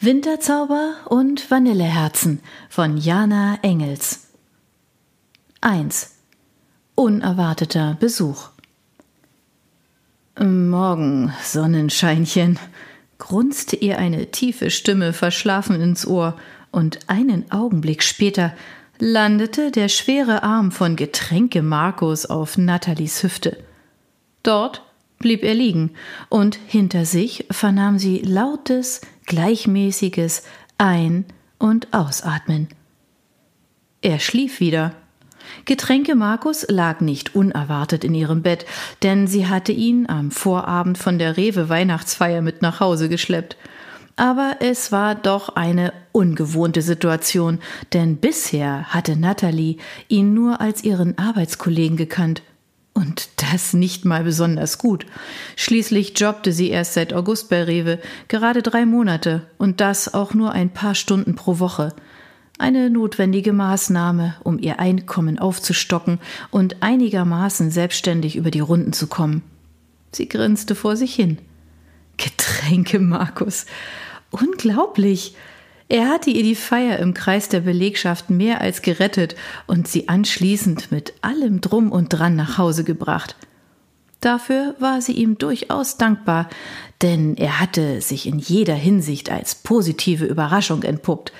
Winterzauber und Vanilleherzen von Jana Engels 1. Unerwarteter Besuch Morgen, Sonnenscheinchen, grunzte ihr eine tiefe Stimme verschlafen ins Ohr, und einen Augenblick später landete der schwere Arm von Getränke Markus auf Nathalies Hüfte. Dort blieb er liegen, und hinter sich vernahm sie lautes, gleichmäßiges Ein- und Ausatmen. Er schlief wieder. Getränke Markus lag nicht unerwartet in ihrem Bett, denn sie hatte ihn am Vorabend von der Rewe Weihnachtsfeier mit nach Hause geschleppt. Aber es war doch eine ungewohnte Situation, denn bisher hatte Natalie ihn nur als ihren Arbeitskollegen gekannt und das nicht mal besonders gut. Schließlich jobbte sie erst seit August bei Rewe, gerade drei Monate, und das auch nur ein paar Stunden pro Woche. Eine notwendige Maßnahme, um ihr Einkommen aufzustocken und einigermaßen selbstständig über die Runden zu kommen. Sie grinste vor sich hin. Getränke, Markus. Unglaublich. Er hatte ihr die Feier im Kreis der Belegschaft mehr als gerettet und sie anschließend mit allem Drum und Dran nach Hause gebracht. Dafür war sie ihm durchaus dankbar, denn er hatte sich in jeder Hinsicht als positive Überraschung entpuppt.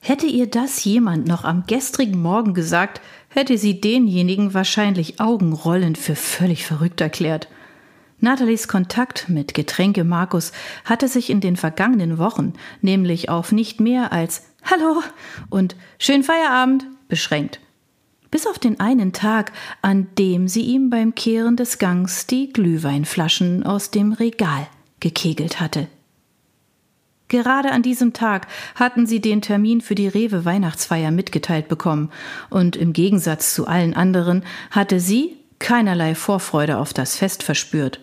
Hätte ihr das jemand noch am gestrigen Morgen gesagt, hätte sie denjenigen wahrscheinlich augenrollend für völlig verrückt erklärt. Nathalies Kontakt mit Getränke Markus hatte sich in den vergangenen Wochen nämlich auf nicht mehr als Hallo und Schönen Feierabend beschränkt. Bis auf den einen Tag, an dem sie ihm beim Kehren des Gangs die Glühweinflaschen aus dem Regal gekegelt hatte. Gerade an diesem Tag hatten sie den Termin für die Rewe Weihnachtsfeier mitgeteilt bekommen, und im Gegensatz zu allen anderen hatte sie keinerlei Vorfreude auf das Fest verspürt.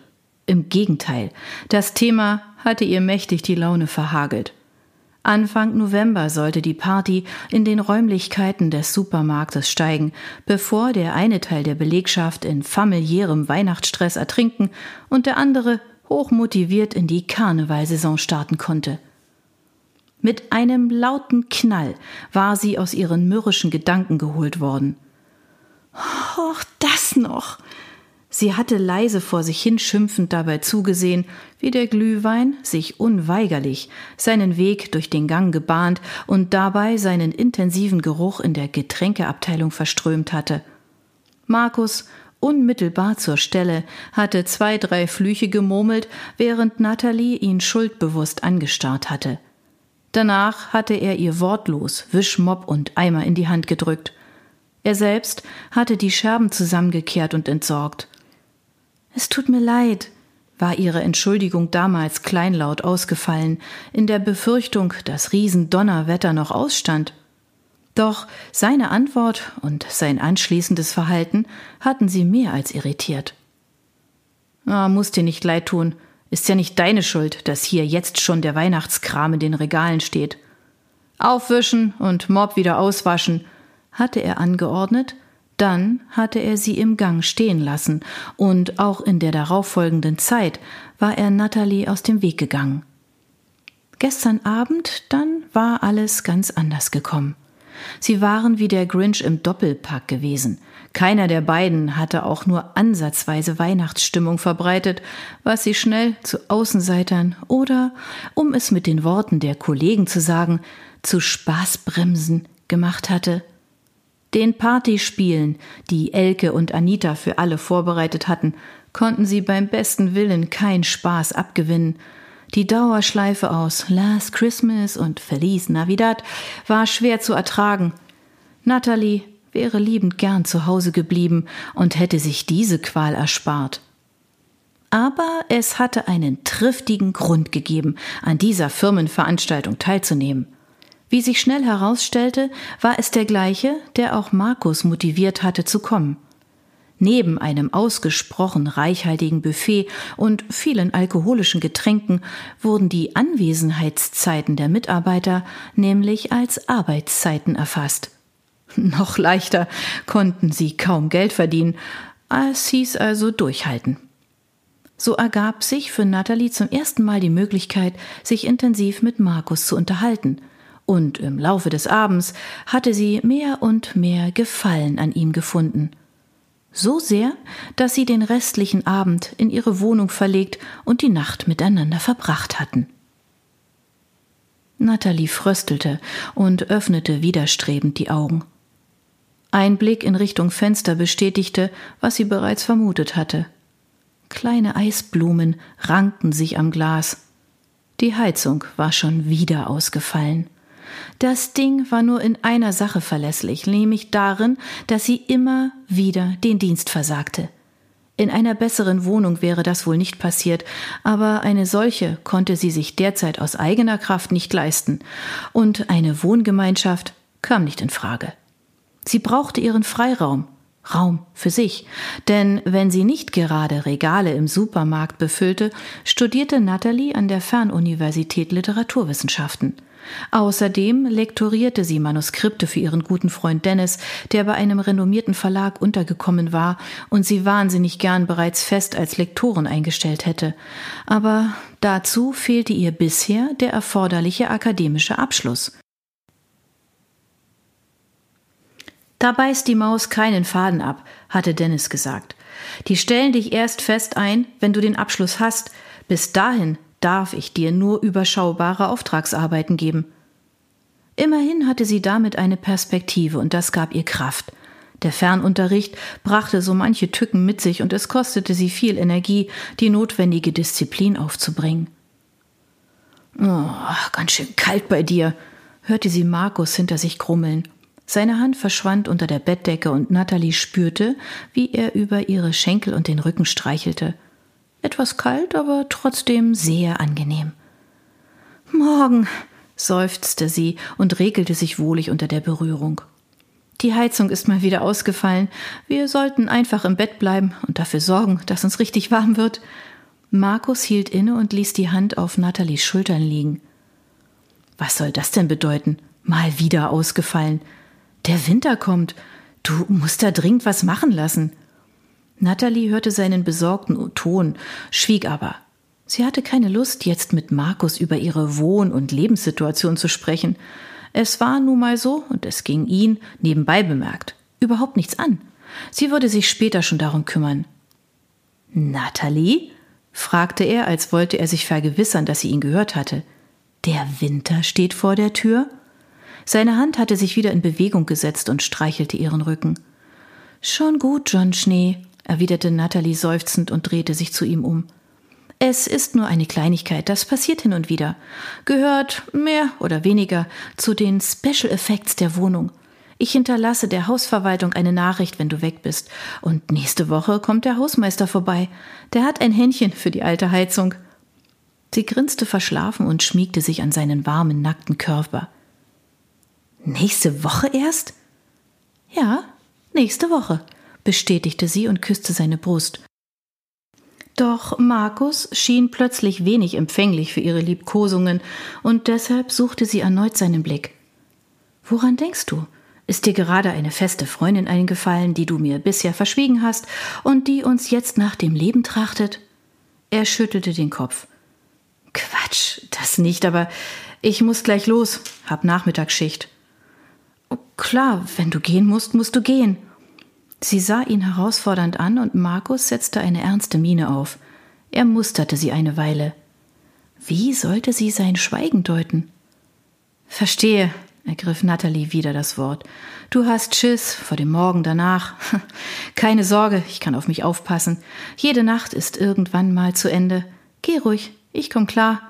Im Gegenteil, das Thema hatte ihr mächtig die Laune verhagelt. Anfang November sollte die Party in den Räumlichkeiten des Supermarktes steigen, bevor der eine Teil der Belegschaft in familiärem Weihnachtsstress ertrinken und der andere hochmotiviert in die Karnevalsaison starten konnte. Mit einem lauten Knall war sie aus ihren mürrischen Gedanken geholt worden. Och, das noch! Sie hatte leise vor sich hin schimpfend dabei zugesehen, wie der Glühwein sich unweigerlich seinen Weg durch den Gang gebahnt und dabei seinen intensiven Geruch in der Getränkeabteilung verströmt hatte. Markus, unmittelbar zur Stelle, hatte zwei, drei Flüche gemurmelt, während Natalie ihn schuldbewusst angestarrt hatte. Danach hatte er ihr wortlos Wischmopp und Eimer in die Hand gedrückt. Er selbst hatte die Scherben zusammengekehrt und entsorgt. Es tut mir leid, war ihre Entschuldigung damals kleinlaut ausgefallen, in der Befürchtung, dass Riesendonnerwetter noch ausstand. Doch seine Antwort und sein anschließendes Verhalten hatten sie mehr als irritiert. Ah, muss dir nicht leid tun. Ist ja nicht deine Schuld, dass hier jetzt schon der Weihnachtskram in den Regalen steht. Aufwischen und Mob wieder auswaschen, hatte er angeordnet dann hatte er sie im Gang stehen lassen, und auch in der darauffolgenden Zeit war er Natalie aus dem Weg gegangen. Gestern Abend dann war alles ganz anders gekommen. Sie waren wie der Grinch im Doppelpack gewesen. Keiner der beiden hatte auch nur ansatzweise Weihnachtsstimmung verbreitet, was sie schnell zu Außenseitern oder, um es mit den Worten der Kollegen zu sagen, zu Spaßbremsen gemacht hatte. Den Partyspielen, die Elke und Anita für alle vorbereitet hatten, konnten sie beim besten Willen kein Spaß abgewinnen. Die Dauerschleife aus Last Christmas und Feliz Navidad war schwer zu ertragen. Natalie wäre liebend gern zu Hause geblieben und hätte sich diese Qual erspart. Aber es hatte einen triftigen Grund gegeben, an dieser Firmenveranstaltung teilzunehmen. Wie sich schnell herausstellte, war es der gleiche, der auch Markus motiviert hatte zu kommen. Neben einem ausgesprochen reichhaltigen Buffet und vielen alkoholischen Getränken wurden die Anwesenheitszeiten der Mitarbeiter nämlich als Arbeitszeiten erfasst. Noch leichter konnten sie kaum Geld verdienen, es hieß also durchhalten. So ergab sich für Natalie zum ersten Mal die Möglichkeit, sich intensiv mit Markus zu unterhalten, und im Laufe des Abends hatte sie mehr und mehr Gefallen an ihm gefunden. So sehr, dass sie den restlichen Abend in ihre Wohnung verlegt und die Nacht miteinander verbracht hatten. Natalie fröstelte und öffnete widerstrebend die Augen. Ein Blick in Richtung Fenster bestätigte, was sie bereits vermutet hatte. Kleine Eisblumen rankten sich am Glas. Die Heizung war schon wieder ausgefallen. Das Ding war nur in einer Sache verlässlich, nämlich darin, dass sie immer wieder den Dienst versagte. In einer besseren Wohnung wäre das wohl nicht passiert, aber eine solche konnte sie sich derzeit aus eigener Kraft nicht leisten, und eine Wohngemeinschaft kam nicht in Frage. Sie brauchte ihren Freiraum, Raum für sich. Denn wenn sie nicht gerade Regale im Supermarkt befüllte, studierte Natalie an der Fernuniversität Literaturwissenschaften. Außerdem lektorierte sie Manuskripte für ihren guten Freund Dennis, der bei einem renommierten Verlag untergekommen war und sie wahnsinnig gern bereits fest als Lektorin eingestellt hätte. Aber dazu fehlte ihr bisher der erforderliche akademische Abschluss. Da beißt die Maus keinen Faden ab, hatte Dennis gesagt. Die stellen dich erst fest ein, wenn du den Abschluss hast. Bis dahin darf ich dir nur überschaubare Auftragsarbeiten geben. Immerhin hatte sie damit eine Perspektive und das gab ihr Kraft. Der Fernunterricht brachte so manche Tücken mit sich und es kostete sie viel Energie, die notwendige Disziplin aufzubringen. Oh, ganz schön kalt bei dir, hörte sie Markus hinter sich grummeln. Seine Hand verschwand unter der Bettdecke und Natalie spürte, wie er über ihre Schenkel und den Rücken streichelte. Etwas kalt, aber trotzdem sehr angenehm. Morgen, seufzte sie und regelte sich wohlig unter der Berührung. Die Heizung ist mal wieder ausgefallen. Wir sollten einfach im Bett bleiben und dafür sorgen, dass uns richtig warm wird. Markus hielt inne und ließ die Hand auf Nathalies Schultern liegen. Was soll das denn bedeuten? Mal wieder ausgefallen. Der Winter kommt. Du musst da dringend was machen lassen. Natalie hörte seinen besorgten Ton, schwieg aber. Sie hatte keine Lust, jetzt mit Markus über ihre Wohn- und Lebenssituation zu sprechen. Es war nun mal so, und es ging ihn, nebenbei bemerkt, überhaupt nichts an. Sie würde sich später schon darum kümmern. Natalie? fragte er, als wollte er sich vergewissern, dass sie ihn gehört hatte. Der Winter steht vor der Tür? Seine Hand hatte sich wieder in Bewegung gesetzt und streichelte ihren Rücken. Schon gut, John Schnee, erwiderte Natalie seufzend und drehte sich zu ihm um. Es ist nur eine Kleinigkeit, das passiert hin und wieder. Gehört mehr oder weniger zu den Special Effects der Wohnung. Ich hinterlasse der Hausverwaltung eine Nachricht, wenn du weg bist. Und nächste Woche kommt der Hausmeister vorbei. Der hat ein Händchen für die alte Heizung. Sie grinste verschlafen und schmiegte sich an seinen warmen, nackten Körper. Nächste Woche erst? Ja, nächste Woche, bestätigte sie und küsste seine Brust. Doch Markus schien plötzlich wenig empfänglich für ihre Liebkosungen, und deshalb suchte sie erneut seinen Blick. Woran denkst du? Ist dir gerade eine feste Freundin eingefallen, die du mir bisher verschwiegen hast und die uns jetzt nach dem Leben trachtet? Er schüttelte den Kopf. Quatsch, das nicht, aber ich muss gleich los, hab Nachmittagsschicht. Klar, wenn du gehen musst, musst du gehen. Sie sah ihn herausfordernd an und Markus setzte eine ernste Miene auf. Er musterte sie eine Weile. Wie sollte sie sein Schweigen deuten? Verstehe, ergriff Natalie wieder das Wort. Du hast Schiss vor dem Morgen danach. Keine Sorge, ich kann auf mich aufpassen. Jede Nacht ist irgendwann mal zu Ende. Geh ruhig, ich komm klar.